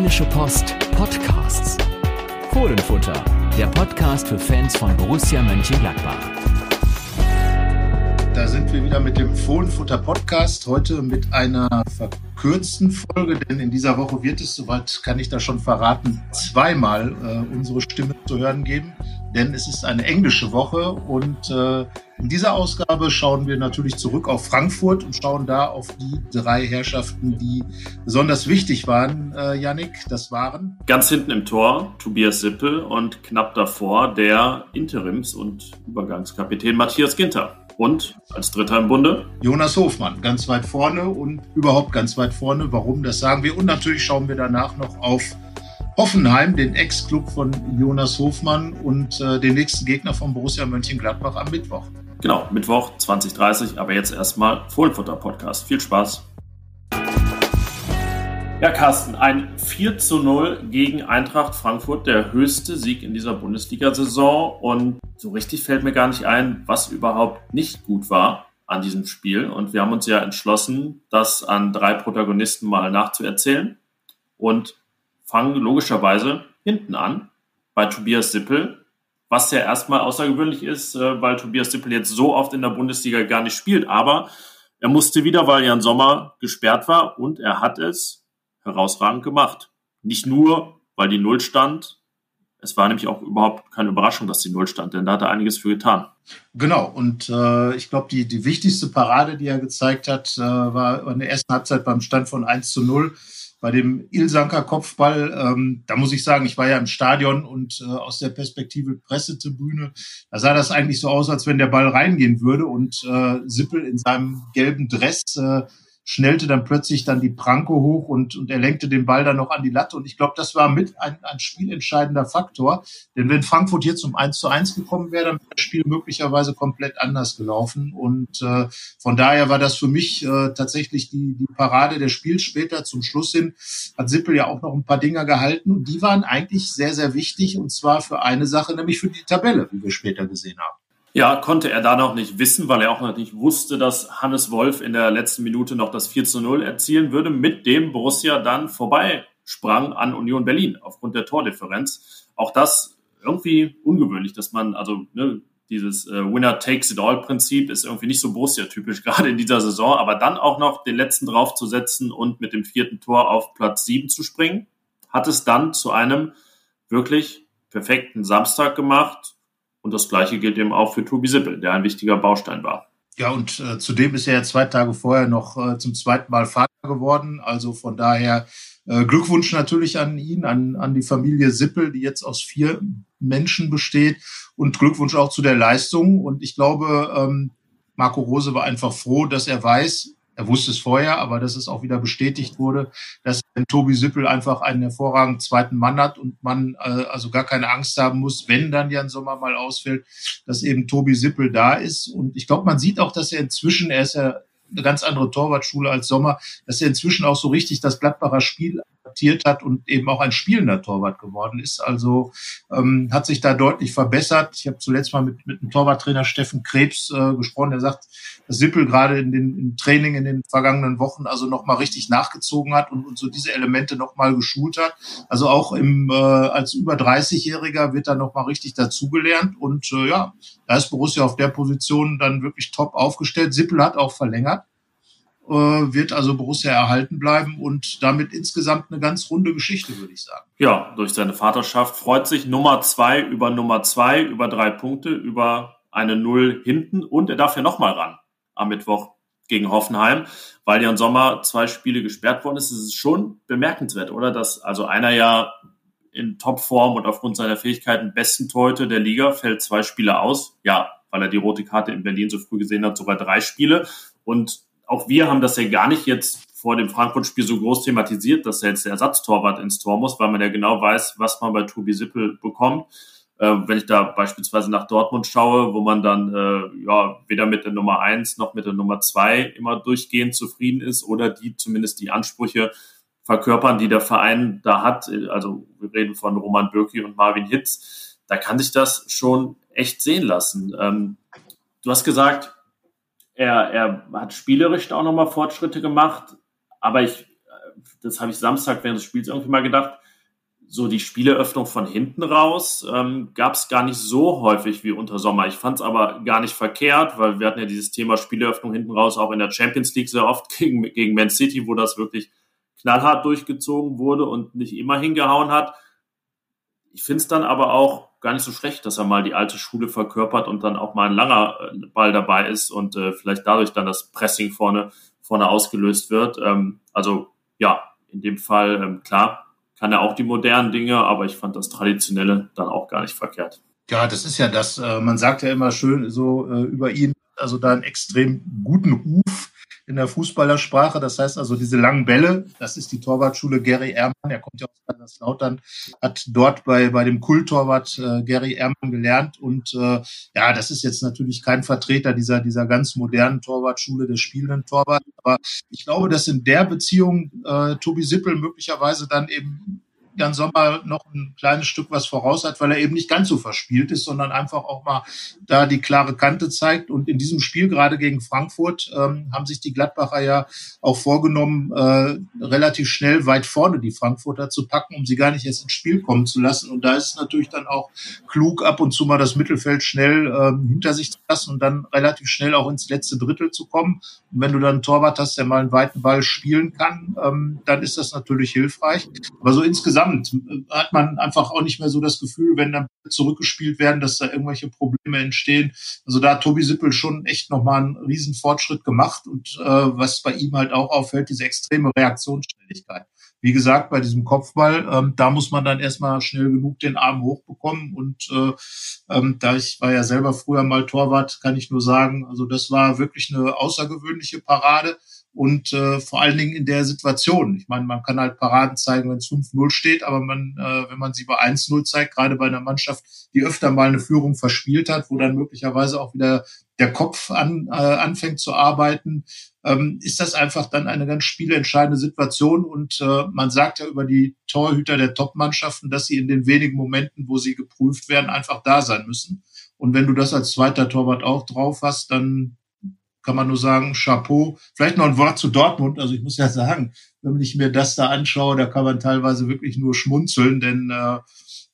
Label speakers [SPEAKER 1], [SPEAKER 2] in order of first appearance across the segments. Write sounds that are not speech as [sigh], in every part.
[SPEAKER 1] Rheinische Post Podcasts. Fohlenfutter, der Podcast für Fans von Borussia Mönchengladbach.
[SPEAKER 2] Da sind wir wieder mit dem Fohlenfutter Podcast. Heute mit einer verkürzten Folge, denn in dieser Woche wird es, soweit kann ich das schon verraten, zweimal äh, unsere Stimme zu hören geben. Denn es ist eine englische Woche und äh, in dieser Ausgabe schauen wir natürlich zurück auf Frankfurt und schauen da auf die drei Herrschaften, die besonders wichtig waren. Äh, Yannick, das waren?
[SPEAKER 3] Ganz hinten im Tor Tobias Sippel und knapp davor der Interims- und Übergangskapitän Matthias Ginter. Und als Dritter im Bunde?
[SPEAKER 2] Jonas Hofmann, ganz weit vorne und überhaupt ganz weit vorne. Warum, das sagen wir. Und natürlich schauen wir danach noch auf Hoffenheim, den Ex-Club von Jonas Hofmann und äh, den nächsten Gegner von Borussia Mönchengladbach am Mittwoch.
[SPEAKER 3] Genau, Mittwoch 2030, aber jetzt erstmal Fohlenfutter-Podcast. Viel Spaß. Ja, Carsten, ein 4 zu 0 gegen Eintracht Frankfurt, der höchste Sieg in dieser Bundesliga-Saison. Und so richtig fällt mir gar nicht ein, was überhaupt nicht gut war an diesem Spiel. Und wir haben uns ja entschlossen, das an drei Protagonisten mal nachzuerzählen. Und fangen logischerweise hinten an bei Tobias Sippel, was ja erstmal außergewöhnlich ist, äh, weil Tobias Dippel jetzt so oft in der Bundesliga gar nicht spielt. Aber er musste wieder, weil Jan Sommer gesperrt war und er hat es herausragend gemacht. Nicht nur, weil die Null stand, es war nämlich auch überhaupt keine Überraschung, dass die Null stand, denn da hat er einiges für getan.
[SPEAKER 2] Genau, und äh, ich glaube, die, die wichtigste Parade, die er gezeigt hat, äh, war in der ersten Halbzeit beim Stand von 1 zu 0 bei dem Ilsanker Kopfball, ähm, da muss ich sagen, ich war ja im Stadion und äh, aus der Perspektive Pressetribüne, da sah das eigentlich so aus, als wenn der Ball reingehen würde und äh, Sippel in seinem gelben Dress äh, schnellte dann plötzlich dann die Pranke hoch und, und er lenkte den Ball dann noch an die Latte. Und ich glaube, das war mit ein, ein spielentscheidender Faktor. Denn wenn Frankfurt hier zum 1 zu 1 gekommen wäre, dann wäre das Spiel möglicherweise komplett anders gelaufen. Und äh, von daher war das für mich äh, tatsächlich die, die Parade des Spiels. Später zum Schluss hin hat Sippel ja auch noch ein paar Dinger gehalten. Und die waren eigentlich sehr, sehr wichtig. Und zwar für eine Sache, nämlich für die Tabelle, wie wir später gesehen haben.
[SPEAKER 3] Ja, konnte er da noch nicht wissen, weil er auch noch nicht wusste, dass Hannes Wolf in der letzten Minute noch das 4 zu 0 erzielen würde, mit dem Borussia dann vorbeisprang an Union Berlin aufgrund der Tordifferenz. Auch das irgendwie ungewöhnlich, dass man, also ne, dieses äh, Winner-Takes-it-all-Prinzip ist irgendwie nicht so Borussia-typisch, [laughs] gerade in dieser Saison, aber dann auch noch den letzten draufzusetzen und mit dem vierten Tor auf Platz 7 zu springen, hat es dann zu einem wirklich perfekten Samstag gemacht und das Gleiche gilt eben auch für Tobi Sippel, der ein wichtiger Baustein war.
[SPEAKER 2] Ja, und äh, zudem ist er ja zwei Tage vorher noch äh, zum zweiten Mal Vater geworden. Also von daher äh, Glückwunsch natürlich an ihn, an, an die Familie Sippel, die jetzt aus vier Menschen besteht. Und Glückwunsch auch zu der Leistung. Und ich glaube, ähm, Marco Rose war einfach froh, dass er weiß, er wusste es vorher, aber dass es auch wieder bestätigt wurde, dass Tobi Sippel einfach einen hervorragenden zweiten Mann hat und man äh, also gar keine Angst haben muss, wenn dann Jan Sommer mal ausfällt, dass eben Tobi Sippel da ist. Und ich glaube, man sieht auch, dass er inzwischen, er ist ja eine ganz andere Torwartschule als Sommer, dass er inzwischen auch so richtig das Gladbacher Spiel adaptiert hat und eben auch ein spielender Torwart geworden ist. Also ähm, hat sich da deutlich verbessert. Ich habe zuletzt mal mit, mit dem Torwarttrainer Steffen Krebs äh, gesprochen, der sagt, dass Sippel gerade in den im Training in den vergangenen Wochen also nochmal richtig nachgezogen hat und, und so diese Elemente nochmal geschult hat. Also auch im äh, als über 30-Jähriger wird er nochmal richtig dazugelernt und äh, ja, da ist Borussia auf der Position dann wirklich top aufgestellt. Sippel hat auch verlängert wird also Borussia erhalten bleiben und damit insgesamt eine ganz runde Geschichte, würde ich sagen.
[SPEAKER 3] Ja, durch seine Vaterschaft freut sich Nummer zwei über Nummer zwei, über drei Punkte, über eine Null hinten und er darf ja nochmal ran am Mittwoch gegen Hoffenheim, weil Jan Sommer zwei Spiele gesperrt worden ist. Es ist schon bemerkenswert, oder? Dass also einer ja in Topform und aufgrund seiner Fähigkeiten besten Torhüter der Liga fällt zwei Spiele aus. Ja, weil er die rote Karte in Berlin so früh gesehen hat, sogar drei Spiele. Und auch wir haben das ja gar nicht jetzt vor dem Frankfurt-Spiel so groß thematisiert, dass jetzt der Ersatztorwart ins Tor muss, weil man ja genau weiß, was man bei Tobi Sippel bekommt. Äh, wenn ich da beispielsweise nach Dortmund schaue, wo man dann äh, ja weder mit der Nummer eins noch mit der Nummer zwei immer durchgehend zufrieden ist oder die zumindest die Ansprüche verkörpern, die der Verein da hat. Also wir reden von Roman Bürki und Marvin Hitz. Da kann sich das schon echt sehen lassen. Ähm, du hast gesagt, er, er hat spielerisch auch nochmal Fortschritte gemacht, aber ich das habe ich Samstag während des Spiels irgendwie mal gedacht, so die Spieleöffnung von hinten raus ähm, gab es gar nicht so häufig wie unter Sommer. Ich fand es aber gar nicht verkehrt, weil wir hatten ja dieses Thema Spieleöffnung hinten raus auch in der Champions League sehr oft [laughs] gegen, gegen Man City, wo das wirklich knallhart durchgezogen wurde und nicht immer hingehauen hat. Ich finde es dann aber auch gar nicht so schlecht, dass er mal die alte Schule verkörpert und dann auch mal ein langer äh, Ball dabei ist und äh, vielleicht dadurch dann das Pressing vorne, vorne ausgelöst wird. Ähm, also ja, in dem Fall ähm, klar, kann er auch die modernen Dinge, aber ich fand das Traditionelle dann auch gar nicht verkehrt.
[SPEAKER 2] Ja, das ist ja das, äh, man sagt ja immer schön so äh, über ihn, also da einen extrem guten Ruf in der Fußballersprache. Das heißt also diese langen Bälle, das ist die Torwartschule Gary Ehrmann, er kommt ja aus Kaiserslautern, hat dort bei, bei dem Kulttorwart äh, Gary Ehrmann gelernt. Und äh, ja, das ist jetzt natürlich kein Vertreter dieser, dieser ganz modernen Torwartschule der spielenden Torwart, aber ich glaube, dass in der Beziehung äh, Tobi Sippel möglicherweise dann eben Jan Sommer noch ein kleines Stück was voraus hat, weil er eben nicht ganz so verspielt ist, sondern einfach auch mal da die klare Kante zeigt. Und in diesem Spiel gerade gegen Frankfurt ähm, haben sich die Gladbacher ja auch vorgenommen, äh, relativ schnell weit vorne die Frankfurter zu packen, um sie gar nicht erst ins Spiel kommen zu lassen. Und da ist es natürlich dann auch klug, ab und zu mal das Mittelfeld schnell ähm, hinter sich zu lassen und dann relativ schnell auch ins letzte Drittel zu kommen. Und wenn du dann einen Torwart hast, der mal einen weiten Ball spielen kann, ähm, dann ist das natürlich hilfreich. Aber so insgesamt insgesamt äh, hat man einfach auch nicht mehr so das Gefühl, wenn dann zurückgespielt werden, dass da irgendwelche Probleme entstehen. Also da hat Tobi Sippel schon echt nochmal einen riesen Fortschritt gemacht und äh, was bei ihm halt auch auffällt, diese extreme Reaktionsschnelligkeit. Wie gesagt, bei diesem Kopfball, ähm, da muss man dann erstmal schnell genug den Arm hochbekommen. Und äh, ähm, da ich war ja selber früher mal Torwart, kann ich nur sagen, also das war wirklich eine außergewöhnliche Parade und äh, vor allen Dingen in der Situation. Ich meine, man kann halt Paraden zeigen, wenn es 5-0 steht, aber man, äh, wenn man sie bei 1-0 zeigt, gerade bei einer Mannschaft, die öfter mal eine Führung verspielt hat, wo dann möglicherweise auch wieder der Kopf an, äh, anfängt zu arbeiten, ähm, ist das einfach dann eine ganz spielentscheidende Situation. Und äh, man sagt ja über die Torhüter der Top-Mannschaften, dass sie in den wenigen Momenten, wo sie geprüft werden, einfach da sein müssen. Und wenn du das als zweiter Torwart auch drauf hast, dann kann man nur sagen, Chapeau. Vielleicht noch ein Wort zu Dortmund. Also ich muss ja sagen, wenn ich mir das da anschaue, da kann man teilweise wirklich nur schmunzeln, denn äh,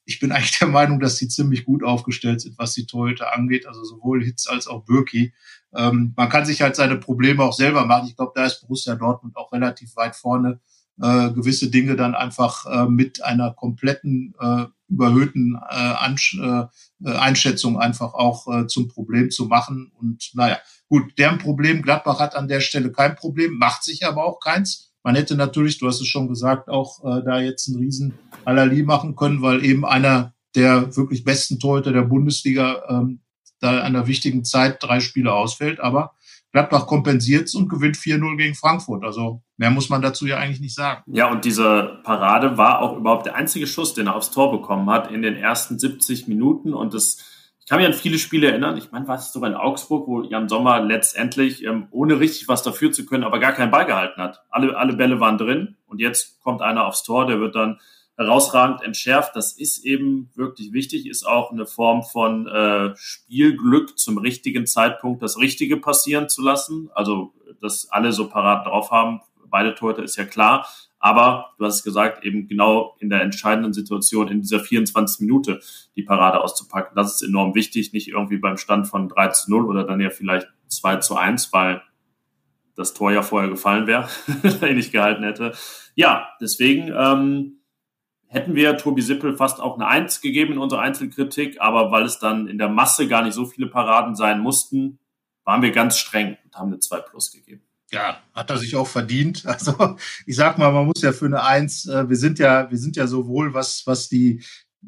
[SPEAKER 2] ich bin [laughs] eigentlich der Meinung, dass sie ziemlich gut aufgestellt sind, was die Torhüter angeht, also sowohl Hitz als auch Birki. Ähm, man kann sich halt seine Probleme auch selber machen. Ich glaube, da ist Borussia Dortmund auch relativ weit vorne, äh, gewisse Dinge dann einfach äh, mit einer kompletten äh, überhöhten äh, äh, Einschätzung einfach auch äh, zum Problem zu machen. Und naja, Gut, deren Problem, Gladbach hat an der Stelle kein Problem, macht sich aber auch keins. Man hätte natürlich, du hast es schon gesagt, auch äh, da jetzt einen riesen Allerli machen können, weil eben einer der wirklich besten Torhüter der Bundesliga ähm, da an einer wichtigen Zeit drei Spiele ausfällt. Aber Gladbach kompensiert es und gewinnt 4-0 gegen Frankfurt. Also mehr muss man dazu ja eigentlich nicht sagen.
[SPEAKER 3] Ja, und diese Parade war auch überhaupt der einzige Schuss, den er aufs Tor bekommen hat in den ersten 70 Minuten. Und das ich kann mich an viele Spiele erinnern. Ich meine, war es sogar in Augsburg, wo Jan Sommer letztendlich, ähm, ohne richtig was dafür zu können, aber gar keinen Ball gehalten hat. Alle, alle Bälle waren drin und jetzt kommt einer aufs Tor, der wird dann herausragend entschärft. Das ist eben wirklich wichtig, ist auch eine Form von äh, Spielglück zum richtigen Zeitpunkt das Richtige passieren zu lassen. Also, dass alle so parat drauf haben, beide Torhüter ist ja klar. Aber du hast es gesagt, eben genau in der entscheidenden Situation, in dieser 24 Minute die Parade auszupacken. Das ist enorm wichtig, nicht irgendwie beim Stand von 3 zu 0 oder dann ja vielleicht 2 zu 1, weil das Tor ja vorher gefallen wäre, [laughs] wenn ich gehalten hätte. Ja, deswegen ähm, hätten wir Tobi Sippel fast auch eine Eins gegeben in unserer Einzelkritik, aber weil es dann in der Masse gar nicht so viele Paraden sein mussten, waren wir ganz streng und haben eine 2 plus gegeben.
[SPEAKER 2] Ja, hat er sich auch verdient. [laughs] Also ich sag mal, man muss ja für eine Eins, äh, wir sind ja, wir sind ja sowohl was, was die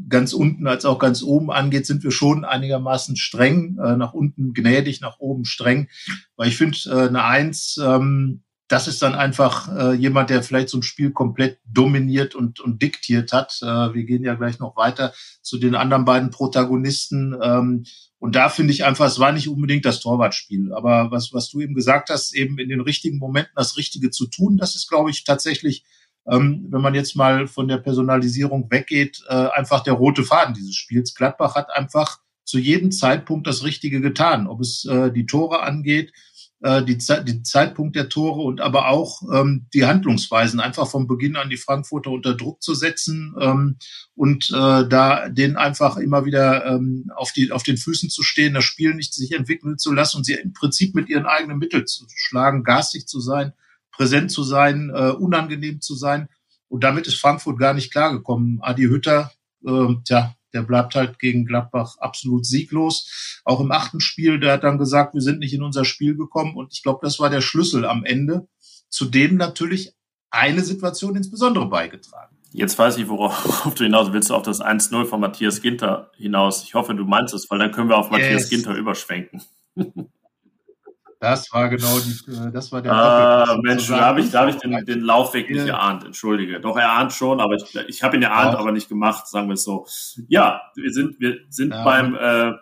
[SPEAKER 2] ganz unten als auch ganz oben angeht, sind wir schon einigermaßen streng, äh, nach unten gnädig, nach oben streng. Weil ich finde, äh, eine Eins, ähm, das ist dann einfach äh, jemand, der vielleicht so ein Spiel komplett dominiert und, und diktiert hat. Äh, wir gehen ja gleich noch weiter zu den anderen beiden Protagonisten. Ähm, und da finde ich einfach, es war nicht unbedingt das Torwartspiel. Aber was, was du eben gesagt hast, eben in den richtigen Momenten das Richtige zu tun, das ist, glaube ich, tatsächlich, ähm, wenn man jetzt mal von der Personalisierung weggeht, äh, einfach der rote Faden dieses Spiels. Gladbach hat einfach zu jedem Zeitpunkt das Richtige getan, ob es äh, die Tore angeht, äh, die, Zeit, die Zeitpunkt der Tore und aber auch ähm, die Handlungsweisen einfach vom Beginn an die Frankfurter unter Druck zu setzen ähm, und äh, da denen einfach immer wieder ähm, auf, die, auf den Füßen zu stehen, das Spiel nicht sich entwickeln zu lassen und sie im Prinzip mit ihren eigenen Mitteln zu schlagen, garstig zu sein, präsent zu sein, äh, unangenehm zu sein. Und damit ist Frankfurt gar nicht klargekommen. Adi Hütter, äh, tja, der bleibt halt gegen Gladbach absolut sieglos. Auch im achten Spiel, der hat dann gesagt, wir sind nicht in unser Spiel gekommen. Und ich glaube, das war der Schlüssel am Ende, zu dem natürlich eine Situation insbesondere beigetragen.
[SPEAKER 3] Jetzt weiß ich, worauf [laughs] du hinaus willst. Du auf das 1-0 von Matthias Ginter hinaus. Ich hoffe, du meinst es, weil dann können wir auf Matthias yes. Ginter überschwenken. [laughs]
[SPEAKER 2] Das war genau die, äh, das war der
[SPEAKER 3] Ah, Mensch, da habe ich, da hab ich den, den Laufweg nicht erahnt, entschuldige. Doch erahnt schon, aber ich, ich habe ihn erahnt, ja. aber nicht gemacht, sagen wir es so. Ja, wir sind, wir sind ja. beim äh,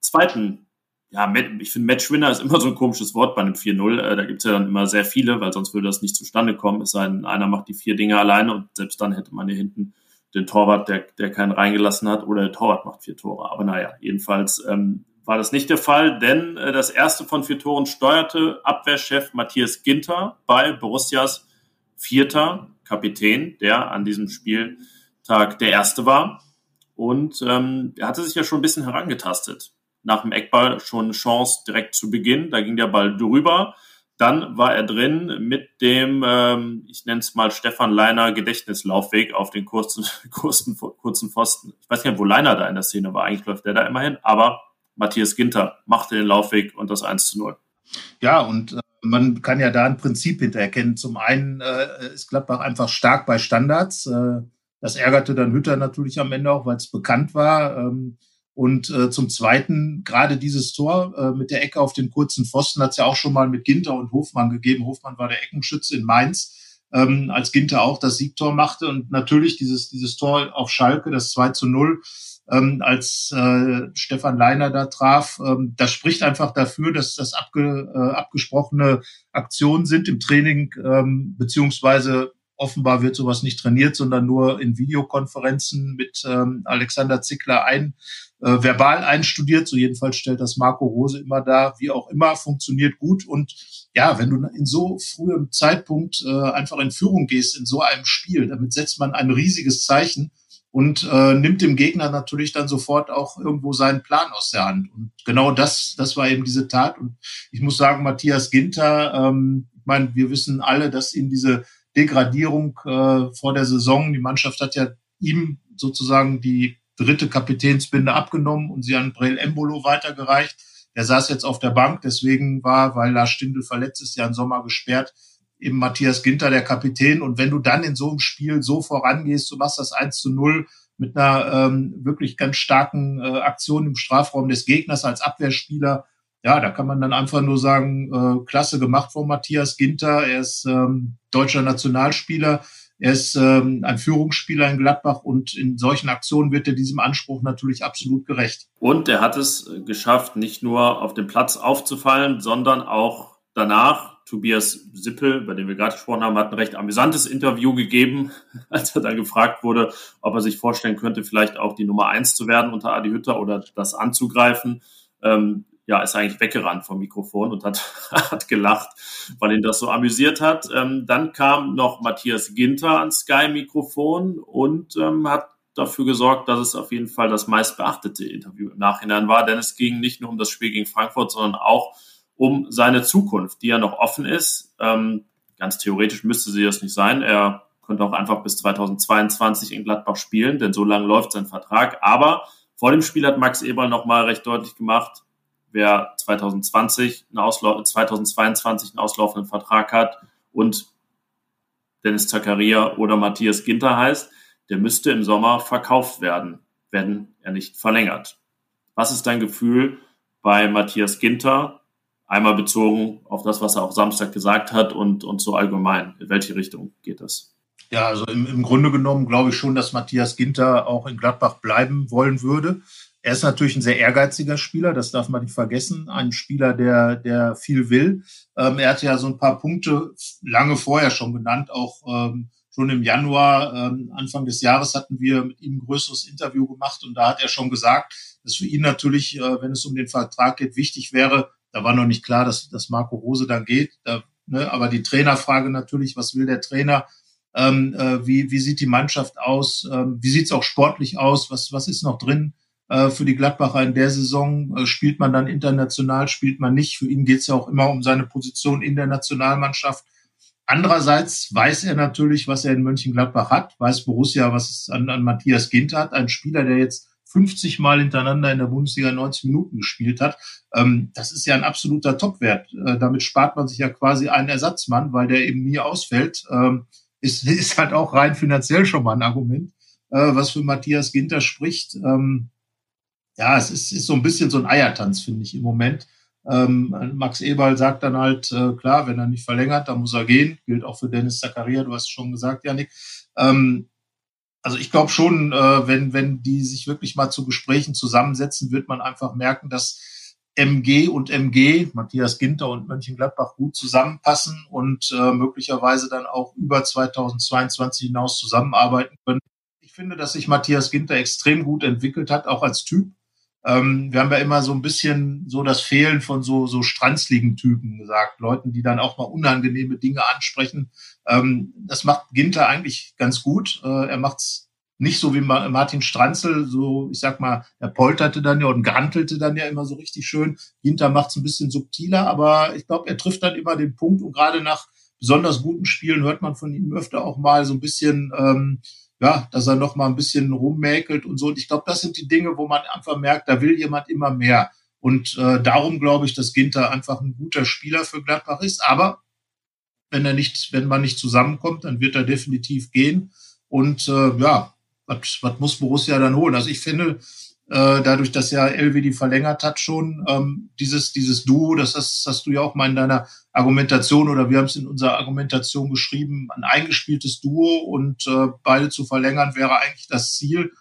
[SPEAKER 3] zweiten, ja, ich finde Matchwinner ist immer so ein komisches Wort bei einem 4-0. Äh, da gibt's ja dann immer sehr viele, weil sonst würde das nicht zustande kommen. Es sei denn, einer macht die vier Dinge alleine und selbst dann hätte man hier hinten den Torwart, der, der keinen reingelassen hat, oder der Torwart macht vier Tore. Aber naja, jedenfalls ähm, war das nicht der Fall, denn äh, das erste von vier Toren steuerte Abwehrchef Matthias Ginter bei Borussias vierter Kapitän, der an diesem Spieltag der erste war. Und ähm, er hatte sich ja schon ein bisschen herangetastet. Nach dem Eckball schon eine Chance direkt zu Beginn. Da ging der Ball drüber. Dann war er drin mit dem, ähm, ich nenne es mal Stefan Leiner Gedächtnislaufweg auf den kurzen, [laughs] kurzen, kurzen Pfosten. Ich weiß nicht, wo Leiner da in der Szene war. Eigentlich läuft der da immerhin. Aber Matthias Ginter machte den Laufweg und das 1 zu 0.
[SPEAKER 2] Ja, und äh, man kann ja da ein Prinzip hintererkennen. Zum einen äh, ist Gladbach einfach stark bei Standards. Äh, das ärgerte dann Hütter natürlich am Ende auch, weil es bekannt war. Ähm, und äh, zum Zweiten, gerade dieses Tor äh, mit der Ecke auf den kurzen Pfosten hat es ja auch schon mal mit Ginter und Hofmann gegeben. Hofmann war der Eckenschütze in Mainz, ähm, als Ginter auch das Siegtor machte. Und natürlich dieses, dieses Tor auf Schalke, das 2 zu 0, ähm, als äh, Stefan Leiner da traf. Ähm, das spricht einfach dafür, dass das abge, äh, abgesprochene Aktionen sind im Training, ähm, beziehungsweise offenbar wird sowas nicht trainiert, sondern nur in Videokonferenzen mit ähm, Alexander Zickler ein, äh, verbal einstudiert. So jedenfalls stellt das Marco Rose immer da. Wie auch immer, funktioniert gut. Und ja, wenn du in so frühem Zeitpunkt äh, einfach in Führung gehst in so einem Spiel, damit setzt man ein riesiges Zeichen und äh, nimmt dem Gegner natürlich dann sofort auch irgendwo seinen Plan aus der Hand. Und genau das, das war eben diese Tat. Und ich muss sagen, Matthias Ginter, ähm, ich meine, wir wissen alle, dass ihn diese Degradierung äh, vor der Saison, die Mannschaft hat ja ihm sozusagen die dritte Kapitänsbinde abgenommen und sie an Brel Embolo weitergereicht. Der saß jetzt auf der Bank, deswegen war, weil Lars Stindl verletzt ist, ja im Sommer gesperrt, eben Matthias Ginter, der Kapitän. Und wenn du dann in so einem Spiel so vorangehst, du machst das 1 zu 0 mit einer ähm, wirklich ganz starken äh, Aktion im Strafraum des Gegners als Abwehrspieler, ja, da kann man dann einfach nur sagen, äh, klasse gemacht von Matthias Ginter. Er ist ähm, deutscher Nationalspieler. Er ist ähm, ein Führungsspieler in Gladbach und in solchen Aktionen wird er diesem Anspruch natürlich absolut gerecht.
[SPEAKER 3] Und er hat es geschafft, nicht nur auf dem Platz aufzufallen, sondern auch danach Tobias Sippel, bei dem wir gerade gesprochen haben, hat ein recht amüsantes Interview gegeben, [laughs] als er dann gefragt wurde, ob er sich vorstellen könnte, vielleicht auch die Nummer eins zu werden unter Adi Hütter oder das anzugreifen. Ähm, ja, ist eigentlich weggerannt vom Mikrofon und hat, [laughs] hat gelacht, weil ihn das so amüsiert hat. Ähm, dann kam noch Matthias Ginter ans Sky-Mikrofon und ähm, hat dafür gesorgt, dass es auf jeden Fall das meistbeachtete Interview im Nachhinein war, denn es ging nicht nur um das Spiel gegen Frankfurt, sondern auch um seine Zukunft, die ja noch offen ist. Ähm, ganz theoretisch müsste sie das nicht sein. Er könnte auch einfach bis 2022 in Gladbach spielen, denn so lange läuft sein Vertrag. Aber vor dem Spiel hat Max Eberl nochmal recht deutlich gemacht, wer 2020 einen Auslau 2022 einen auslaufenden Vertrag hat und Dennis Zakaria oder Matthias Ginter heißt, der müsste im Sommer verkauft werden, wenn er nicht verlängert. Was ist dein Gefühl bei Matthias Ginter? Einmal bezogen auf das, was er auch Samstag gesagt hat und, und so allgemein. In welche Richtung geht das?
[SPEAKER 2] Ja, also im, im Grunde genommen glaube ich schon, dass Matthias Ginter auch in Gladbach bleiben wollen würde. Er ist natürlich ein sehr ehrgeiziger Spieler, das darf man nicht vergessen. Ein Spieler, der, der viel will. Ähm, er hatte ja so ein paar Punkte lange vorher schon genannt, auch ähm, schon im Januar, ähm, Anfang des Jahres hatten wir mit ihm ein größeres Interview gemacht und da hat er schon gesagt, dass für ihn natürlich, äh, wenn es um den Vertrag geht, wichtig wäre, da war noch nicht klar, dass, dass Marco Rose dann geht. Da, ne, aber die Trainerfrage natürlich, was will der Trainer? Ähm, äh, wie, wie sieht die Mannschaft aus? Ähm, wie sieht es auch sportlich aus? Was, was ist noch drin äh, für die Gladbacher in der Saison? Äh, spielt man dann international, spielt man nicht? Für ihn geht es ja auch immer um seine Position in der Nationalmannschaft. Andererseits weiß er natürlich, was er in Mönchengladbach hat, weiß Borussia, was es an, an Matthias Ginter hat, ein Spieler, der jetzt 50 Mal hintereinander in der Bundesliga 90 Minuten gespielt hat. Ähm, das ist ja ein absoluter Topwert. Äh, damit spart man sich ja quasi einen Ersatzmann, weil der eben nie ausfällt. Ähm, ist, [laughs] ist halt auch rein finanziell schon mal ein Argument, äh, was für Matthias Ginter spricht. Ähm, ja, es ist, ist so ein bisschen so ein Eiertanz, finde ich im Moment. Ähm, Max Eberl sagt dann halt, äh, klar, wenn er nicht verlängert, dann muss er gehen. Gilt auch für Dennis Zakaria, du hast es schon gesagt, Janik. Ähm, also ich glaube schon, äh, wenn, wenn die sich wirklich mal zu Gesprächen zusammensetzen, wird man einfach merken, dass MG und MG, Matthias Ginter und Mönchengladbach gut zusammenpassen und äh, möglicherweise dann auch über 2022 hinaus zusammenarbeiten können. Ich finde, dass sich Matthias Ginter extrem gut entwickelt hat, auch als Typ. Ähm, wir haben ja immer so ein bisschen so das Fehlen von so, so stranzligen Typen gesagt, Leuten, die dann auch mal unangenehme Dinge ansprechen. Ähm, das macht Ginter eigentlich ganz gut. Äh, er macht's nicht so wie Martin Stranzel, so, ich sag mal, er polterte dann ja und grantelte dann ja immer so richtig schön. Ginter macht's ein bisschen subtiler, aber ich glaube, er trifft dann immer den Punkt und gerade nach besonders guten Spielen hört man von ihm öfter auch mal so ein bisschen, ähm, ja, dass er noch mal ein bisschen rummäkelt und so. Und ich glaube, das sind die Dinge, wo man einfach merkt, da will jemand immer mehr. Und äh, darum glaube ich, dass Ginter einfach ein guter Spieler für Gladbach ist. Aber wenn er nicht, wenn man nicht zusammenkommt, dann wird er definitiv gehen. Und äh, ja, was, was muss Borussia dann holen? Also ich finde, äh, dadurch, dass ja die verlängert hat schon, ähm, dieses, dieses Duo, das hast, hast du ja auch mal in deiner Argumentation oder wir haben es in unserer Argumentation geschrieben, ein eingespieltes Duo und äh, beide zu verlängern wäre eigentlich das Ziel.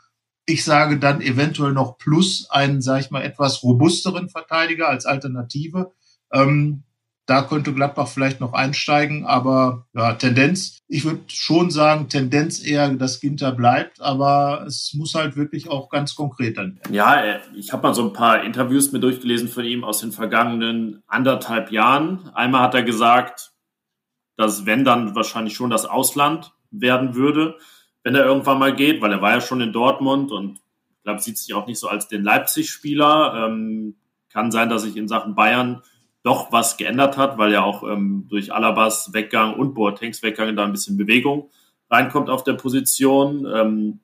[SPEAKER 2] Ich sage dann eventuell noch plus einen, sage ich mal, etwas robusteren Verteidiger als Alternative. Ähm, da könnte Gladbach vielleicht noch einsteigen, aber ja, Tendenz, ich würde schon sagen, Tendenz eher, dass Ginter bleibt, aber es muss halt wirklich auch ganz konkret dann
[SPEAKER 3] werden. Ja, ich habe mal so ein paar Interviews mir durchgelesen von ihm aus den vergangenen anderthalb Jahren. Einmal hat er gesagt, dass wenn dann wahrscheinlich schon das Ausland werden würde, wenn er irgendwann mal geht, weil er war ja schon in Dortmund und ich glaube, sieht sich auch nicht so als den Leipzig-Spieler. Ähm, kann sein, dass ich in Sachen Bayern doch was geändert hat, weil ja auch ähm, durch Alabas Weggang und Boatengs Weggang da ein bisschen Bewegung reinkommt auf der Position. Ähm,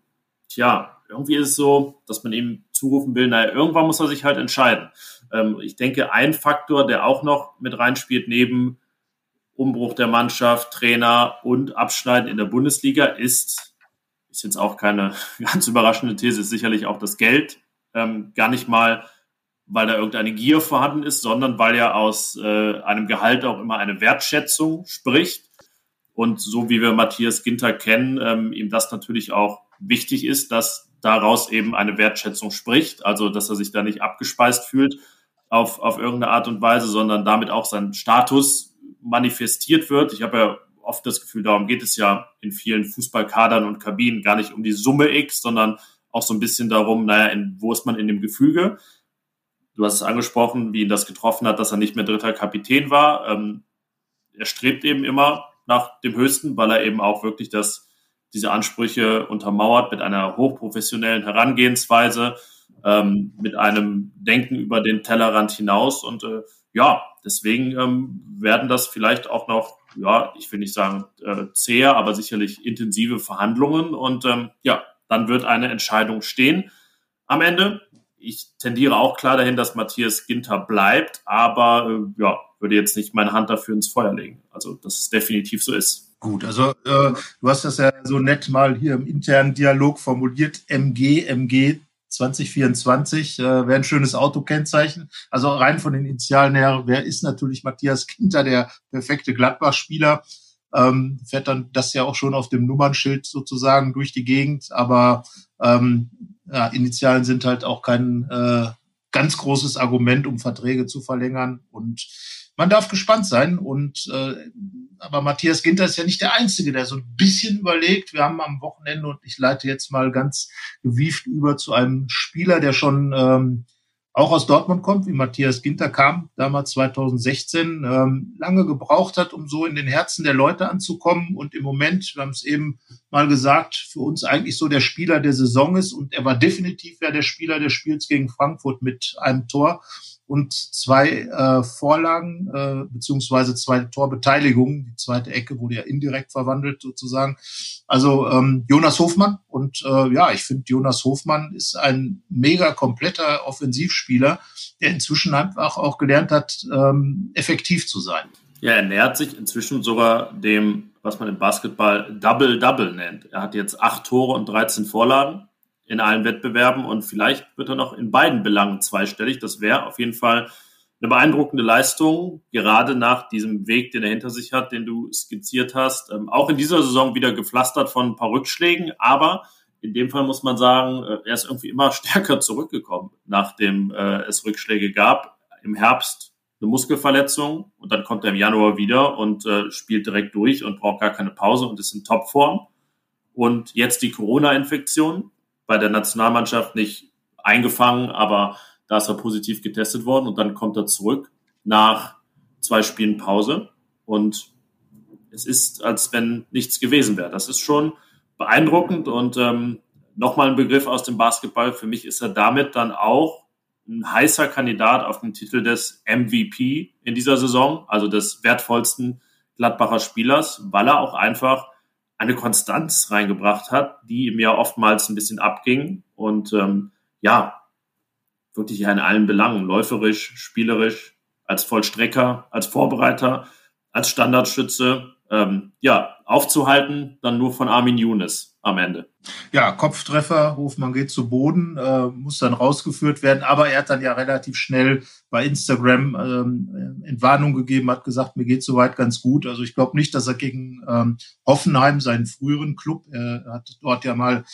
[SPEAKER 3] tja, irgendwie ist es so, dass man ihm zurufen will, naja, irgendwann muss er sich halt entscheiden. Ähm, ich denke, ein Faktor, der auch noch mit reinspielt, neben Umbruch der Mannschaft, Trainer und Abschneiden in der Bundesliga, ist, ist jetzt auch keine [laughs] ganz überraschende These, ist sicherlich auch das Geld. Ähm, gar nicht mal weil da irgendeine Gier vorhanden ist, sondern weil ja aus äh, einem Gehalt auch immer eine Wertschätzung spricht. Und so wie wir Matthias Ginter kennen, ähm, ihm das natürlich auch wichtig ist, dass daraus eben eine Wertschätzung spricht, also dass er sich da nicht abgespeist fühlt auf, auf irgendeine Art und Weise, sondern damit auch sein Status manifestiert wird. Ich habe ja oft das Gefühl, darum geht es ja in vielen Fußballkadern und Kabinen gar nicht um die Summe X, sondern auch so ein bisschen darum, naja, in, wo ist man in dem Gefüge? Du hast es angesprochen, wie ihn das getroffen hat, dass er nicht mehr dritter Kapitän war. Ähm, er strebt eben immer nach dem Höchsten, weil er eben auch wirklich das, diese Ansprüche untermauert mit einer hochprofessionellen Herangehensweise, ähm, mit einem Denken über den Tellerrand hinaus. Und äh, ja, deswegen ähm, werden das vielleicht auch noch, ja, ich will nicht sagen äh, zäher, aber sicherlich intensive Verhandlungen. Und ähm, ja, dann wird eine Entscheidung stehen am Ende ich tendiere auch klar dahin, dass Matthias Ginter bleibt, aber äh, ja, würde jetzt nicht meine Hand dafür ins Feuer legen. Also, dass es definitiv so ist.
[SPEAKER 2] Gut, also äh, du hast das ja so nett mal hier im internen Dialog formuliert. MG, MG 2024 äh, wäre ein schönes Autokennzeichen. Also rein von den Initialen her, wer ist natürlich Matthias Ginter, der perfekte Gladbach-Spieler. Ähm, fährt dann das ja auch schon auf dem Nummernschild sozusagen durch die Gegend. Aber ähm, ja, Initialen sind halt auch kein äh, ganz großes Argument, um Verträge zu verlängern. Und man darf gespannt sein. Und äh, aber Matthias Ginter ist ja nicht der Einzige, der so ein bisschen überlegt. Wir haben am Wochenende und ich leite jetzt mal ganz gewieft über zu einem Spieler, der schon ähm, auch aus Dortmund kommt, wie Matthias Ginter kam, damals 2016, ähm, lange gebraucht hat, um so in den Herzen der Leute anzukommen. Und im Moment, wir haben es eben mal gesagt, für uns eigentlich so der Spieler der Saison ist. Und er war definitiv ja der Spieler des Spiels gegen Frankfurt mit einem Tor und zwei äh, Vorlagen äh, beziehungsweise zwei Torbeteiligungen. Die zweite Ecke wurde ja indirekt verwandelt sozusagen. Also ähm, Jonas Hofmann und äh, ja, ich finde Jonas Hofmann ist ein mega kompletter Offensivspieler, der inzwischen einfach auch gelernt hat, ähm, effektiv zu sein.
[SPEAKER 3] Ja, er nähert sich inzwischen sogar dem, was man im Basketball Double-Double nennt. Er hat jetzt acht Tore und 13 Vorlagen in allen Wettbewerben und vielleicht wird er noch in beiden Belangen zweistellig. Das wäre auf jeden Fall eine beeindruckende Leistung, gerade nach diesem Weg, den er hinter sich hat, den du skizziert hast. Ähm, auch in dieser Saison wieder gepflastert von ein paar Rückschlägen, aber in dem Fall muss man sagen, äh, er ist irgendwie immer [laughs] stärker zurückgekommen, nachdem äh, es Rückschläge gab. Im Herbst eine Muskelverletzung und dann kommt er im Januar wieder und äh, spielt direkt durch und braucht gar keine Pause und ist in Topform. Und jetzt die Corona-Infektion, bei der Nationalmannschaft nicht eingefangen, aber da ist er positiv getestet worden und dann kommt er zurück nach zwei Spielen Pause und es ist, als wenn nichts gewesen wäre. Das ist schon beeindruckend und ähm, nochmal ein Begriff aus dem Basketball. Für mich ist er damit dann auch ein heißer Kandidat auf den Titel des MVP in dieser Saison, also des wertvollsten Gladbacher Spielers, weil er auch einfach eine Konstanz reingebracht hat, die ihm ja oftmals ein bisschen abging. Und ähm, ja, wirklich in allen Belangen, läuferisch, spielerisch, als Vollstrecker, als Vorbereiter, als Standardschütze, ähm, ja, aufzuhalten, dann nur von Armin Younes am Ende.
[SPEAKER 2] Ja, Kopftreffer, Hofmann geht zu Boden, äh, muss dann rausgeführt werden, aber er hat dann ja relativ schnell bei Instagram ähm, Entwarnung gegeben, hat gesagt, mir geht soweit ganz gut. Also ich glaube nicht, dass er gegen ähm, Hoffenheim, seinen früheren Club, er hat dort ja mal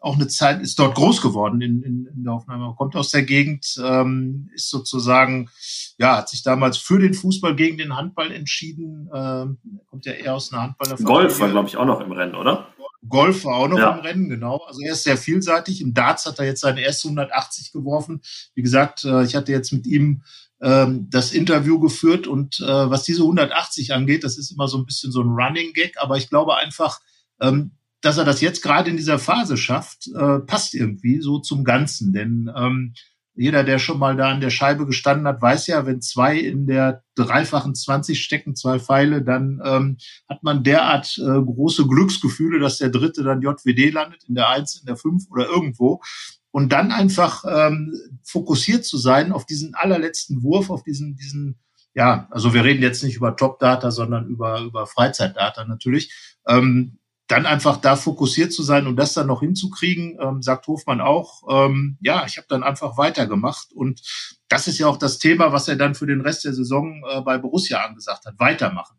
[SPEAKER 2] auch eine Zeit, ist dort groß geworden in, in, in der Hoffenheim, kommt aus der Gegend, ähm, ist sozusagen, ja, hat sich damals für den Fußball gegen den Handball entschieden, ähm, kommt ja eher aus einer Handballerfamilie.
[SPEAKER 3] Golf war, glaube ich, auch noch im Rennen, oder?
[SPEAKER 2] Golf war auch noch ja. im Rennen, genau. Also er ist sehr vielseitig. Im Darts hat er jetzt seine erste 180 geworfen. Wie gesagt, äh, ich hatte jetzt mit ihm ähm, das Interview geführt und äh, was diese 180 angeht, das ist immer so ein bisschen so ein Running Gag, aber ich glaube einfach, ähm, dass er das jetzt gerade in dieser Phase schafft, äh, passt irgendwie so zum Ganzen. Denn ähm, jeder, der schon mal da an der Scheibe gestanden hat, weiß ja, wenn zwei in der dreifachen 20 stecken, zwei Pfeile, dann ähm, hat man derart äh, große Glücksgefühle, dass der dritte dann JWD landet, in der eins, in der fünf oder irgendwo. Und dann einfach ähm, fokussiert zu sein auf diesen allerletzten Wurf, auf diesen, diesen, ja, also wir reden jetzt nicht über Top-Data, sondern über, über Freizeitdata natürlich. Ähm, dann einfach da fokussiert zu sein und das dann noch hinzukriegen, ähm, sagt Hofmann auch, ähm, ja, ich habe dann einfach weitergemacht. Und das ist ja auch das Thema, was er dann für den Rest der Saison äh, bei Borussia angesagt hat, weitermachen.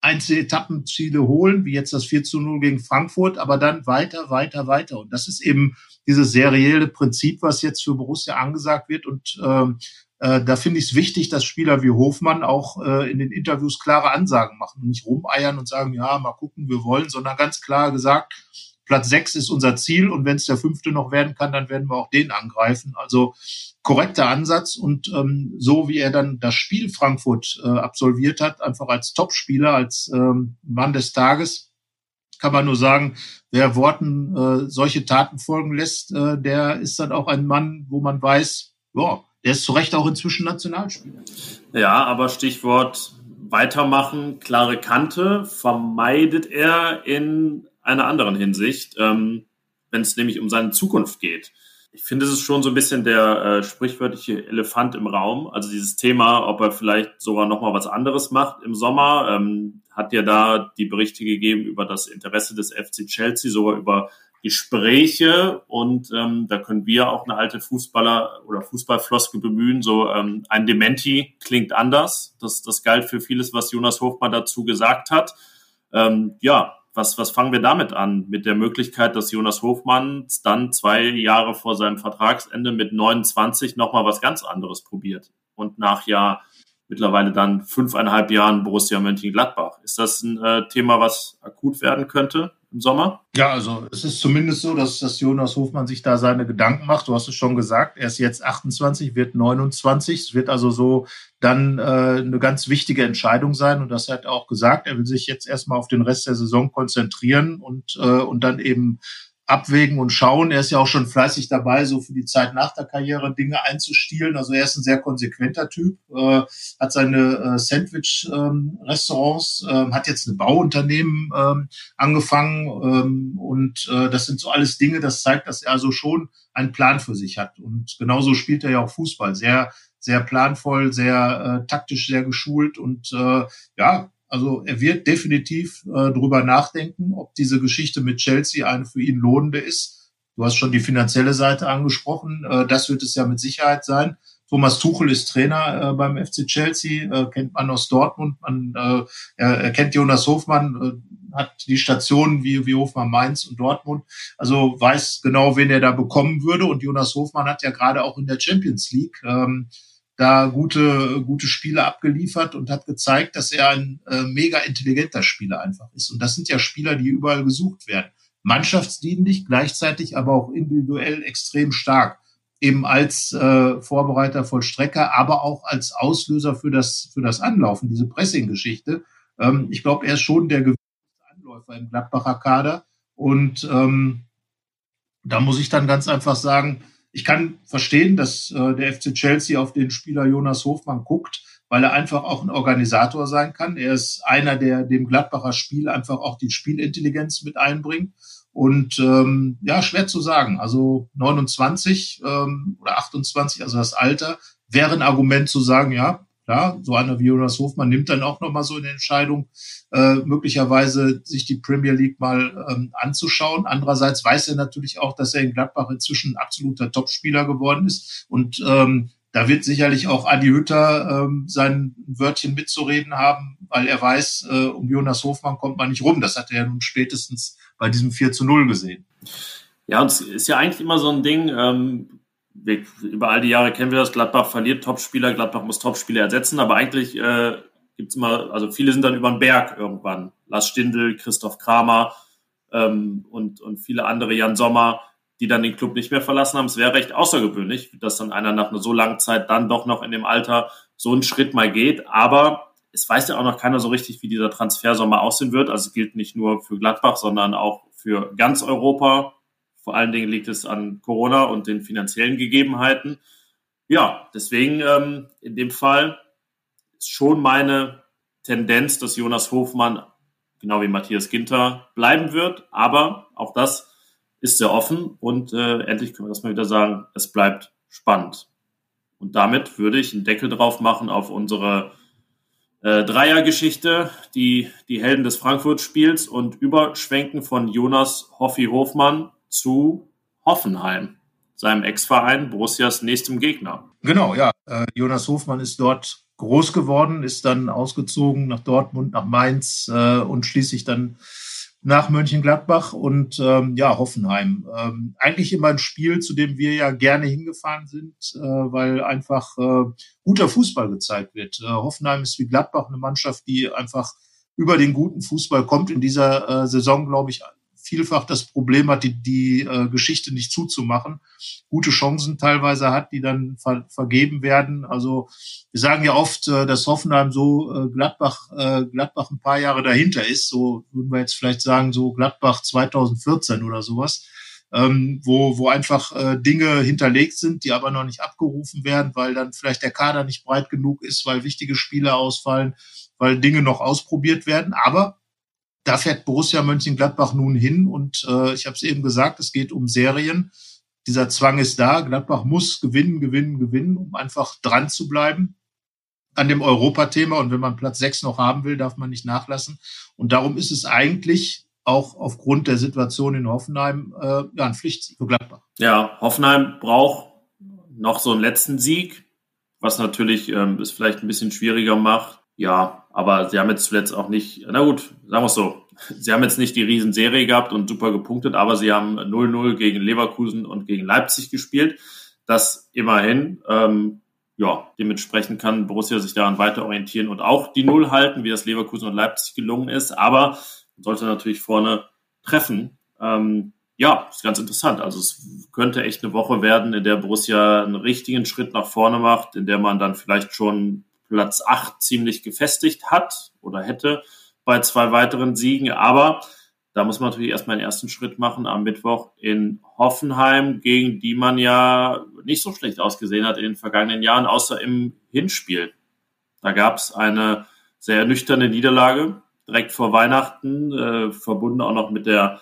[SPEAKER 2] Einzelne Etappenziele holen, wie jetzt das 4 zu 0 gegen Frankfurt, aber dann weiter, weiter, weiter. Und das ist eben dieses serielle Prinzip, was jetzt für Borussia angesagt wird. Und ähm, äh, da finde ich es wichtig, dass Spieler wie Hofmann auch äh, in den Interviews klare Ansagen machen und nicht rumeiern und sagen, ja, mal gucken, wir wollen, sondern ganz klar gesagt, Platz sechs ist unser Ziel und wenn es der fünfte noch werden kann, dann werden wir auch den angreifen. Also korrekter Ansatz und ähm, so wie er dann das Spiel Frankfurt äh, absolviert hat, einfach als Topspieler, als ähm, Mann des Tages, kann man nur sagen, wer Worten äh, solche Taten folgen lässt, äh, der ist dann auch ein Mann, wo man weiß, ja, der ist zu Recht auch inzwischen Nationalspieler.
[SPEAKER 3] Ja, aber Stichwort weitermachen, klare Kante vermeidet er in einer anderen Hinsicht, ähm, wenn es nämlich um seine Zukunft geht. Ich finde, es ist schon so ein bisschen der äh, sprichwörtliche Elefant im Raum. Also dieses Thema, ob er vielleicht sogar noch mal was anderes macht im Sommer, ähm, hat ja da die Berichte gegeben über das Interesse des FC Chelsea, sogar über Gespräche und ähm, da können wir auch eine alte Fußballer oder Fußballfloske bemühen. So ähm, ein Dementi klingt anders. Das, das galt für vieles, was Jonas Hofmann dazu gesagt hat. Ähm, ja, was, was fangen wir damit an? Mit der Möglichkeit, dass Jonas Hofmann dann zwei Jahre vor seinem Vertragsende mit 29 nochmal was ganz anderes probiert und nach ja mittlerweile dann fünfeinhalb Jahren Borussia Mönchengladbach. Ist das ein äh, Thema, was akut werden könnte? Im Sommer?
[SPEAKER 2] Ja, also es ist zumindest so, dass, dass Jonas Hofmann sich da seine Gedanken macht. Du hast es schon gesagt, er ist jetzt 28, wird 29. Es wird also so dann äh, eine ganz wichtige Entscheidung sein. Und das hat er auch gesagt. Er will sich jetzt erstmal auf den Rest der Saison konzentrieren und, äh, und dann eben abwägen und schauen. Er ist ja auch schon fleißig dabei, so für die Zeit nach der Karriere Dinge einzustielen. Also er ist ein sehr konsequenter Typ, äh, hat seine äh, Sandwich-Restaurants, ähm, äh, hat jetzt ein Bauunternehmen ähm, angefangen ähm, und äh, das sind so alles Dinge, das zeigt, dass er also schon einen Plan für sich hat. Und genauso spielt er ja auch Fußball, sehr sehr planvoll, sehr äh, taktisch, sehr geschult und äh, ja, also er wird definitiv äh, drüber nachdenken, ob diese Geschichte mit Chelsea eine für ihn lohnende ist. Du hast schon die finanzielle Seite angesprochen. Äh, das wird es ja mit Sicherheit sein. Thomas Tuchel ist Trainer äh, beim FC Chelsea, äh, kennt man aus Dortmund. Man, äh, er, er kennt Jonas Hofmann, äh, hat die Stationen wie, wie Hofmann Mainz und Dortmund. Also weiß genau, wen er da bekommen würde. Und Jonas Hofmann hat ja gerade auch in der Champions League ähm, da gute, gute Spiele abgeliefert und hat gezeigt, dass er ein äh, mega intelligenter Spieler einfach ist. Und das sind ja Spieler, die überall gesucht werden. Mannschaftsdienlich, gleichzeitig aber auch individuell extrem stark. Eben als äh, Vorbereiter, Vollstrecker, aber auch als Auslöser für das, für das Anlaufen, diese Pressing-Geschichte. Ähm, ich glaube, er ist schon der gewisse Anläufer im Gladbacher Kader. Und ähm, da muss ich dann ganz einfach sagen, ich kann verstehen, dass äh, der FC Chelsea auf den Spieler Jonas Hofmann guckt, weil er einfach auch ein Organisator sein kann. Er ist einer, der dem Gladbacher Spiel einfach auch die Spielintelligenz mit einbringt. Und ähm, ja, schwer zu sagen. Also 29 ähm, oder 28, also das Alter, wäre ein Argument zu sagen, ja, Klar, so einer wie Jonas Hofmann nimmt dann auch nochmal so eine Entscheidung, äh, möglicherweise sich die Premier League mal ähm, anzuschauen. Andererseits weiß er natürlich auch, dass er in Gladbach inzwischen ein absoluter Topspieler geworden ist. Und ähm, da wird sicherlich auch Adi Hütter ähm, sein Wörtchen mitzureden haben, weil er weiß, äh, um Jonas Hofmann kommt man nicht rum. Das hat er ja nun spätestens bei diesem 4 zu 0 gesehen.
[SPEAKER 3] Ja, und es ist ja eigentlich immer so ein Ding, ähm, wir, über all die Jahre kennen wir das, Gladbach verliert Topspieler, Gladbach muss Topspieler ersetzen, aber eigentlich äh, gibt immer, also viele sind dann über den Berg irgendwann. Lars Stindl, Christoph Kramer ähm, und, und viele andere, Jan Sommer, die dann den Club nicht mehr verlassen haben. Es wäre recht außergewöhnlich, dass dann einer nach einer so langen Zeit dann doch noch in dem Alter so einen Schritt mal geht. Aber es weiß ja auch noch keiner so richtig, wie dieser Transfersommer aussehen wird. Also es gilt nicht nur für Gladbach, sondern auch für ganz Europa. Vor allen Dingen liegt es an Corona und den finanziellen Gegebenheiten. Ja, deswegen ähm, in dem Fall ist schon meine Tendenz, dass Jonas Hofmann, genau wie Matthias Ginter, bleiben wird. Aber auch das ist sehr offen und äh, endlich können wir das mal wieder sagen, es bleibt spannend. Und damit würde ich einen Deckel drauf machen auf unsere äh, Dreiergeschichte, die, die Helden des Frankfurt-Spiels und überschwenken von Jonas Hoffi Hofmann zu Hoffenheim, seinem Ex-Verein, Borussias nächstem Gegner.
[SPEAKER 2] Genau, ja. Äh, Jonas Hofmann ist dort groß geworden, ist dann ausgezogen nach Dortmund, nach Mainz äh, und schließlich dann nach Mönchengladbach und ähm, ja, Hoffenheim. Ähm, eigentlich immer ein Spiel, zu dem wir ja gerne hingefahren sind, äh, weil einfach äh, guter Fußball gezeigt wird. Äh, Hoffenheim ist wie Gladbach eine Mannschaft, die einfach über den guten Fußball kommt. In dieser äh, Saison, glaube ich, vielfach das Problem hat, die, die äh, Geschichte nicht zuzumachen, gute Chancen teilweise hat, die dann ver vergeben werden. Also wir sagen ja oft, äh, dass Hoffenheim so äh, Gladbach, äh, Gladbach ein paar Jahre dahinter ist. So würden wir jetzt vielleicht sagen, so Gladbach 2014 oder sowas. Ähm, wo, wo einfach äh, Dinge hinterlegt sind, die aber noch nicht abgerufen werden, weil dann vielleicht der Kader nicht breit genug ist, weil wichtige Spieler ausfallen, weil Dinge noch ausprobiert werden. Aber da fährt Borussia Mönchengladbach nun hin und äh, ich habe es eben gesagt, es geht um Serien. Dieser Zwang ist da. Gladbach muss gewinnen, gewinnen, gewinnen, um einfach dran zu bleiben an dem Europathema. Und wenn man Platz sechs noch haben will, darf man nicht nachlassen. Und darum ist es eigentlich auch aufgrund der Situation in Hoffenheim äh, ja, ein Pflichtsieg für Gladbach.
[SPEAKER 3] Ja, Hoffenheim braucht noch so einen letzten Sieg, was natürlich ähm, es vielleicht ein bisschen schwieriger macht. Ja, aber sie haben jetzt zuletzt auch nicht, na gut, sagen wir es so, [laughs] sie haben jetzt nicht die Riesenserie gehabt und super gepunktet, aber sie haben 0-0 gegen Leverkusen und gegen Leipzig gespielt. Das immerhin, ähm, ja, dementsprechend kann Borussia sich daran weiter orientieren und auch die Null halten, wie das Leverkusen und Leipzig gelungen ist. Aber man sollte natürlich vorne treffen. Ähm, ja, ist ganz interessant. Also es könnte echt eine Woche werden, in der Borussia einen richtigen Schritt nach vorne macht, in der man dann vielleicht schon Platz 8 ziemlich gefestigt hat oder hätte bei zwei weiteren Siegen. Aber da muss man natürlich erstmal einen ersten Schritt machen am Mittwoch in Hoffenheim, gegen die man ja nicht so schlecht ausgesehen hat in den vergangenen Jahren, außer im Hinspiel. Da gab es eine sehr nüchterne Niederlage direkt vor Weihnachten, äh, verbunden auch noch mit der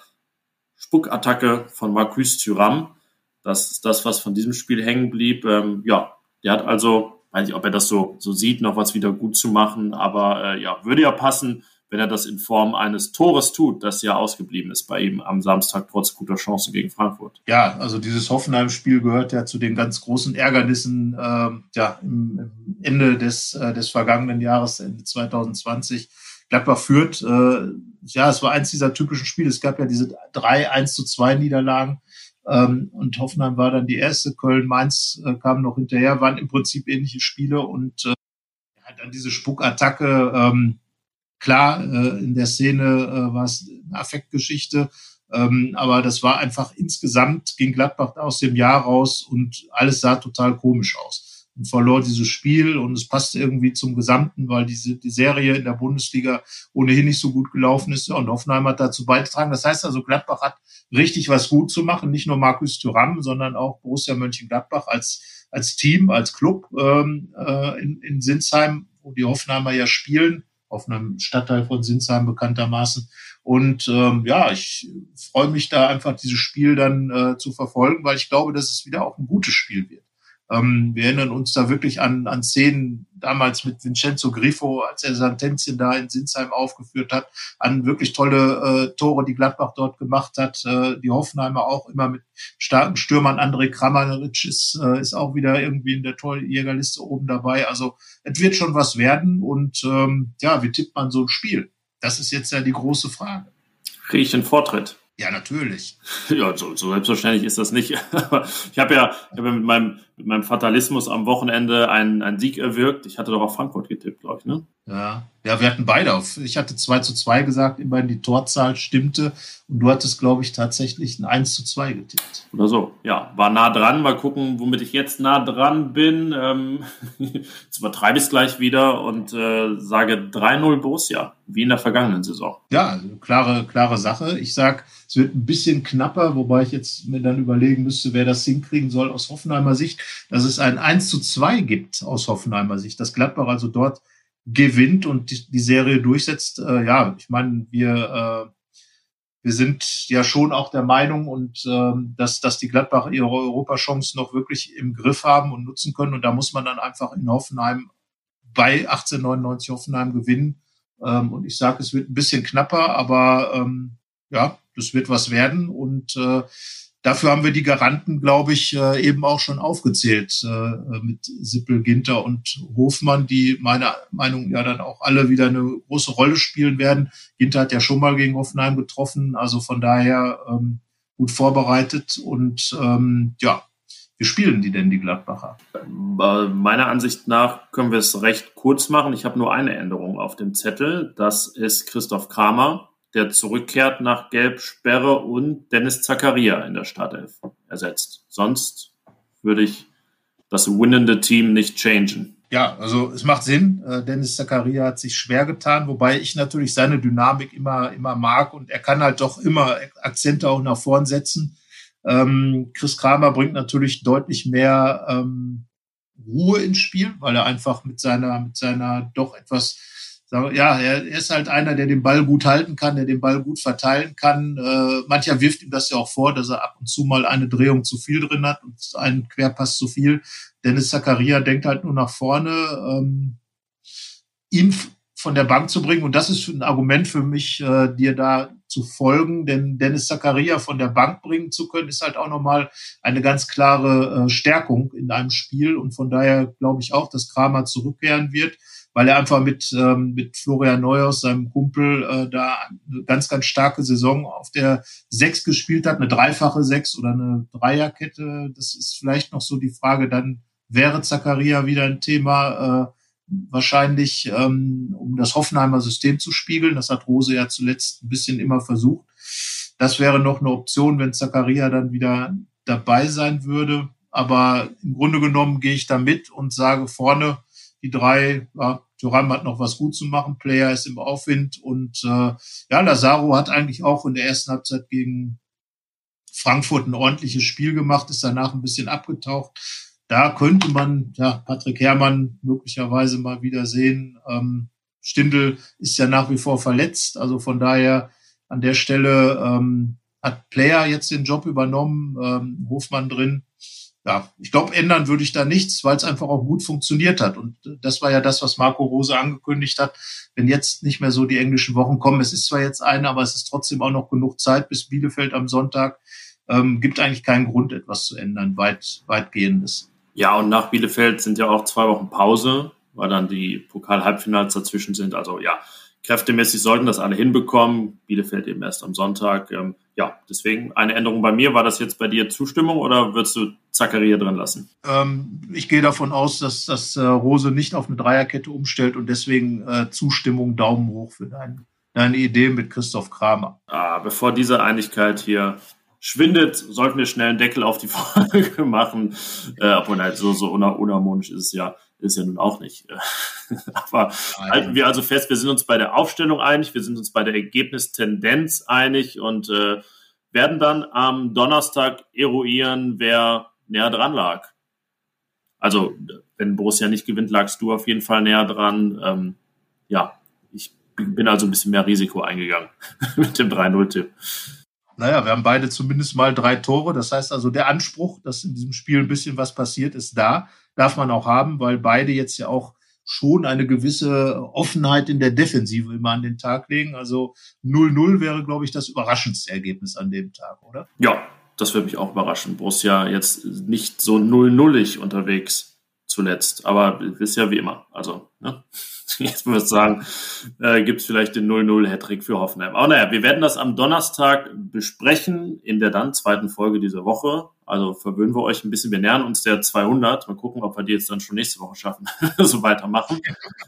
[SPEAKER 3] Spuckattacke von Marcus Thuram. Das ist das, was von diesem Spiel hängen blieb. Ähm, ja, der hat also, weiß nicht, ob er das so, so sieht, noch was wieder gut zu machen, aber äh, ja, würde ja passen, wenn er das in Form eines Tores tut, das ja ausgeblieben ist bei ihm am Samstag trotz guter Chance gegen Frankfurt.
[SPEAKER 2] Ja, also dieses Hoffenheim-Spiel gehört ja zu den ganz großen Ärgernissen äh, ja, im, im Ende des, äh, des vergangenen Jahres, Ende 2020 Gladbach führt. Äh, ja, es war eins dieser typischen Spiele. Es gab ja diese drei 1 zu 2 Niederlagen. Ähm, und Hoffenheim war dann die erste. Köln, Mainz äh, kamen noch hinterher, waren im Prinzip ähnliche Spiele und äh, dann diese Spuckattacke. Ähm, klar, äh, in der Szene äh, war es eine Affektgeschichte. Ähm, aber das war einfach insgesamt ging Gladbach aus dem Jahr raus und alles sah total komisch aus und verlor dieses Spiel und es passte irgendwie zum Gesamten, weil diese die Serie in der Bundesliga ohnehin nicht so gut gelaufen ist. Ja, und Hoffenheim hat dazu beigetragen. Das heißt also, Gladbach hat richtig was gut zu machen, nicht nur Markus Thuram, sondern auch Borussia Mönchengladbach als als Team, als Club ähm, äh, in, in Sinsheim, wo die Hoffenheimer ja spielen, auf einem Stadtteil von Sinsheim bekanntermaßen. Und ähm, ja, ich freue mich da einfach, dieses Spiel dann äh, zu verfolgen, weil ich glaube, dass es wieder auch ein gutes Spiel wird. Ähm, wir erinnern uns da wirklich an, an Szenen damals mit Vincenzo Grifo, als er sein Tänzchen da in Sinsheim aufgeführt hat, an wirklich tolle äh, Tore, die Gladbach dort gemacht hat. Äh, die Hoffenheimer auch immer mit starken Stürmern. André Kramaric ist, äh, ist auch wieder irgendwie in der Torjägerliste oben dabei. Also es wird schon was werden. Und ähm, ja, wie tippt man so ein Spiel? Das ist jetzt ja die große Frage.
[SPEAKER 3] Kriege ich den Vortritt?
[SPEAKER 2] Ja, natürlich. [laughs]
[SPEAKER 3] Ja, so, so selbstverständlich ist das nicht. [laughs] ich habe ja, ich hab ja mit, meinem, mit meinem Fatalismus am Wochenende einen, einen Sieg erwirkt. Ich hatte doch auf Frankfurt getippt, glaube ich, ne?
[SPEAKER 2] Ja. ja, wir hatten beide auf. Ich hatte 2 zu 2 gesagt, immerhin die Torzahl stimmte. Und du hattest, glaube ich, tatsächlich ein 1 zu 2 getippt.
[SPEAKER 3] Oder so, ja. War nah dran. Mal gucken, womit ich jetzt nah dran bin. Ähm, jetzt [laughs] übertreibe ich es gleich wieder und äh, sage 3-0 Borussia, wie in der vergangenen Saison.
[SPEAKER 2] Ja, also klare, klare Sache. Ich sage, es wird ein bisschen knapper, wobei ich jetzt mir dann überlegen müsste, wer das hinkriegen soll aus Hoffenheimer Sicht, dass es ein 1 zu 2 gibt aus Hoffenheimer Sicht. Dass Gladbach also dort gewinnt und die, die Serie durchsetzt. Äh, ja, ich meine, wir, äh, wir sind ja schon auch der Meinung und äh, dass, dass die Gladbach ihre Europachancen noch wirklich im Griff haben und nutzen können. Und da muss man dann einfach in Hoffenheim bei 1899 Hoffenheim gewinnen. Ähm, und ich sage, es wird ein bisschen knapper, aber ähm, ja, das wird was werden. Und äh, dafür haben wir die Garanten, glaube ich, äh, eben auch schon aufgezählt äh, mit Sippel, Ginter und Hofmann, die meiner Meinung ja dann auch alle wieder eine große Rolle spielen werden. Ginter hat ja schon mal gegen Hoffenheim getroffen, also von daher ähm, gut vorbereitet und ähm, ja, wie spielen die denn, die Gladbacher?
[SPEAKER 3] Meiner Ansicht nach können wir es recht kurz machen. Ich habe nur eine Änderung auf dem Zettel. Das ist Christoph Kramer, der zurückkehrt nach Gelb-Sperre und Dennis Zakaria in der Startelf ersetzt. Sonst würde ich das winnende Team nicht changen.
[SPEAKER 2] Ja, also es macht Sinn. Äh, Dennis Zakaria hat sich schwer getan, wobei ich natürlich seine Dynamik immer, immer mag und er kann halt doch immer Akzente auch nach vorn setzen. Ähm, Chris Kramer bringt natürlich deutlich mehr ähm, Ruhe ins Spiel, weil er einfach mit seiner, mit seiner doch etwas ja, er ist halt einer, der den Ball gut halten kann, der den Ball gut verteilen kann. Äh, mancher wirft ihm das ja auch vor, dass er ab und zu mal eine Drehung zu viel drin hat und einen Querpass zu viel. Dennis Zakaria denkt halt nur nach vorne, ähm, ihn von der Bank zu bringen. Und das ist ein Argument für mich, äh, dir da zu folgen. Denn Dennis Zakaria von der Bank bringen zu können, ist halt auch nochmal eine ganz klare äh, Stärkung in einem Spiel. Und von daher glaube ich auch, dass Kramer zurückkehren wird weil er einfach mit, ähm, mit Florian Neuhaus, seinem Kumpel, äh, da eine ganz, ganz starke Saison auf der Sechs gespielt hat, eine dreifache Sechs oder eine Dreierkette. Das ist vielleicht noch so die Frage. Dann wäre Zakaria wieder ein Thema, äh, wahrscheinlich, ähm, um das Hoffenheimer System zu spiegeln. Das hat Rose ja zuletzt ein bisschen immer versucht. Das wäre noch eine Option, wenn Zakaria dann wieder dabei sein würde. Aber im Grunde genommen gehe ich da mit und sage vorne, die drei, ja, Thuram hat noch was gut zu machen, Player ist im Aufwind und äh, ja, Lazaro hat eigentlich auch in der ersten Halbzeit gegen Frankfurt ein ordentliches Spiel gemacht, ist danach ein bisschen abgetaucht. Da könnte man ja Patrick Herrmann möglicherweise mal wieder sehen. Ähm, Stindl ist ja nach wie vor verletzt, also von daher an der Stelle ähm, hat Player jetzt den Job übernommen, ähm, Hofmann drin ja, ich glaube, ändern würde ich da nichts, weil es einfach auch gut funktioniert hat. Und das war ja das, was Marco Rose angekündigt hat. Wenn jetzt nicht mehr so die englischen Wochen kommen, es ist zwar jetzt eine, aber es ist trotzdem auch noch genug Zeit bis Bielefeld am Sonntag, ähm, gibt eigentlich keinen Grund, etwas zu ändern, weit, weitgehendes.
[SPEAKER 3] Ja, und nach Bielefeld sind ja auch zwei Wochen Pause, weil dann die Pokal-Halbfinals dazwischen sind. Also ja, kräftemäßig sollten das alle hinbekommen. Bielefeld eben erst am Sonntag. Ähm, ja, deswegen eine Änderung bei mir. War das jetzt bei dir Zustimmung oder würdest du Zakaria drin lassen?
[SPEAKER 2] Ähm, ich gehe davon aus, dass, dass äh, Rose nicht auf eine Dreierkette umstellt und deswegen äh, Zustimmung, Daumen hoch für dein, deine Idee mit Christoph Kramer.
[SPEAKER 3] Ah, bevor diese Einigkeit hier schwindet, sollten wir schnell einen Deckel auf die [laughs] Folge machen. Äh, obwohl halt so, so unharmonisch ist es ja ist ja nun auch nicht. [laughs] Aber Nein. halten wir also fest, wir sind uns bei der Aufstellung einig, wir sind uns bei der Ergebnistendenz einig und äh, werden dann am Donnerstag eruieren, wer näher dran lag. Also, wenn Borussia nicht gewinnt, lagst du auf jeden Fall näher dran. Ähm, ja, ich bin also ein bisschen mehr Risiko eingegangen [laughs] mit dem 3-0-Tipp.
[SPEAKER 2] Naja, wir haben beide zumindest mal drei Tore. Das heißt also, der Anspruch, dass in diesem Spiel ein bisschen was passiert, ist da darf man auch haben, weil beide jetzt ja auch schon eine gewisse Offenheit in der Defensive immer an den Tag legen. Also 0-0 wäre, glaube ich, das überraschendste Ergebnis an dem Tag, oder?
[SPEAKER 3] Ja, das würde mich auch überraschen. Borussia jetzt nicht so 0-0ig unterwegs zuletzt, aber ist ja wie immer. Also, ne? [laughs] jetzt würde ich sagen, äh, gibt es vielleicht den 0-0-Hattrick für Hoffenheim. Aber naja, wir werden das am Donnerstag besprechen in der dann zweiten Folge dieser Woche. Also verwöhnen wir euch ein bisschen. Wir nähern uns der 200. Mal gucken, ob wir die jetzt dann schon nächste Woche schaffen, [laughs] so weitermachen.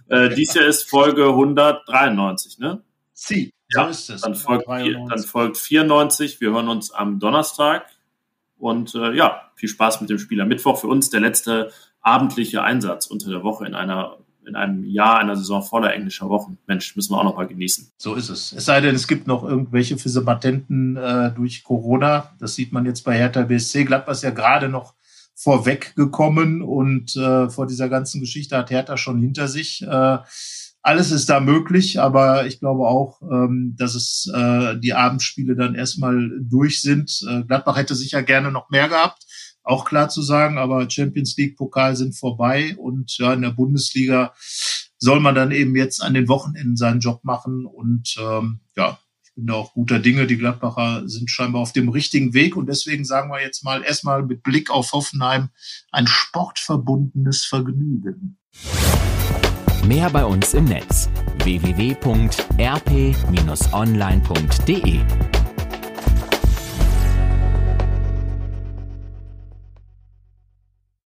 [SPEAKER 3] Äh, dies Jahr ist Folge 193, ne?
[SPEAKER 2] Sie,
[SPEAKER 3] ja, so. Dann folgt, dann folgt 94. Wir hören uns am Donnerstag. Und äh, ja, viel Spaß mit dem Spiel am Mittwoch. Für uns der letzte abendliche Einsatz unter der Woche in einer in einem Jahr, einer Saison voller englischer Wochen. Mensch, müssen wir auch noch mal genießen.
[SPEAKER 2] So ist es. Es sei denn, es gibt noch irgendwelche Patenten äh, durch Corona. Das sieht man jetzt bei Hertha BSC. Gladbach ist ja gerade noch vorweggekommen und äh, vor dieser ganzen Geschichte hat Hertha schon hinter sich. Äh, alles ist da möglich, aber ich glaube auch, ähm, dass es äh, die Abendspiele dann erstmal durch sind. Äh, Gladbach hätte sicher gerne noch mehr gehabt auch klar zu sagen, aber Champions League Pokal sind vorbei und ja, in der Bundesliga soll man dann eben jetzt an den Wochenenden seinen Job machen und ähm, ja, ich bin da auch guter Dinge. Die Gladbacher sind scheinbar auf dem richtigen Weg und deswegen sagen wir jetzt mal erstmal mit Blick auf Hoffenheim ein sportverbundenes Vergnügen.
[SPEAKER 1] Mehr bei uns im Netz www.rp-online.de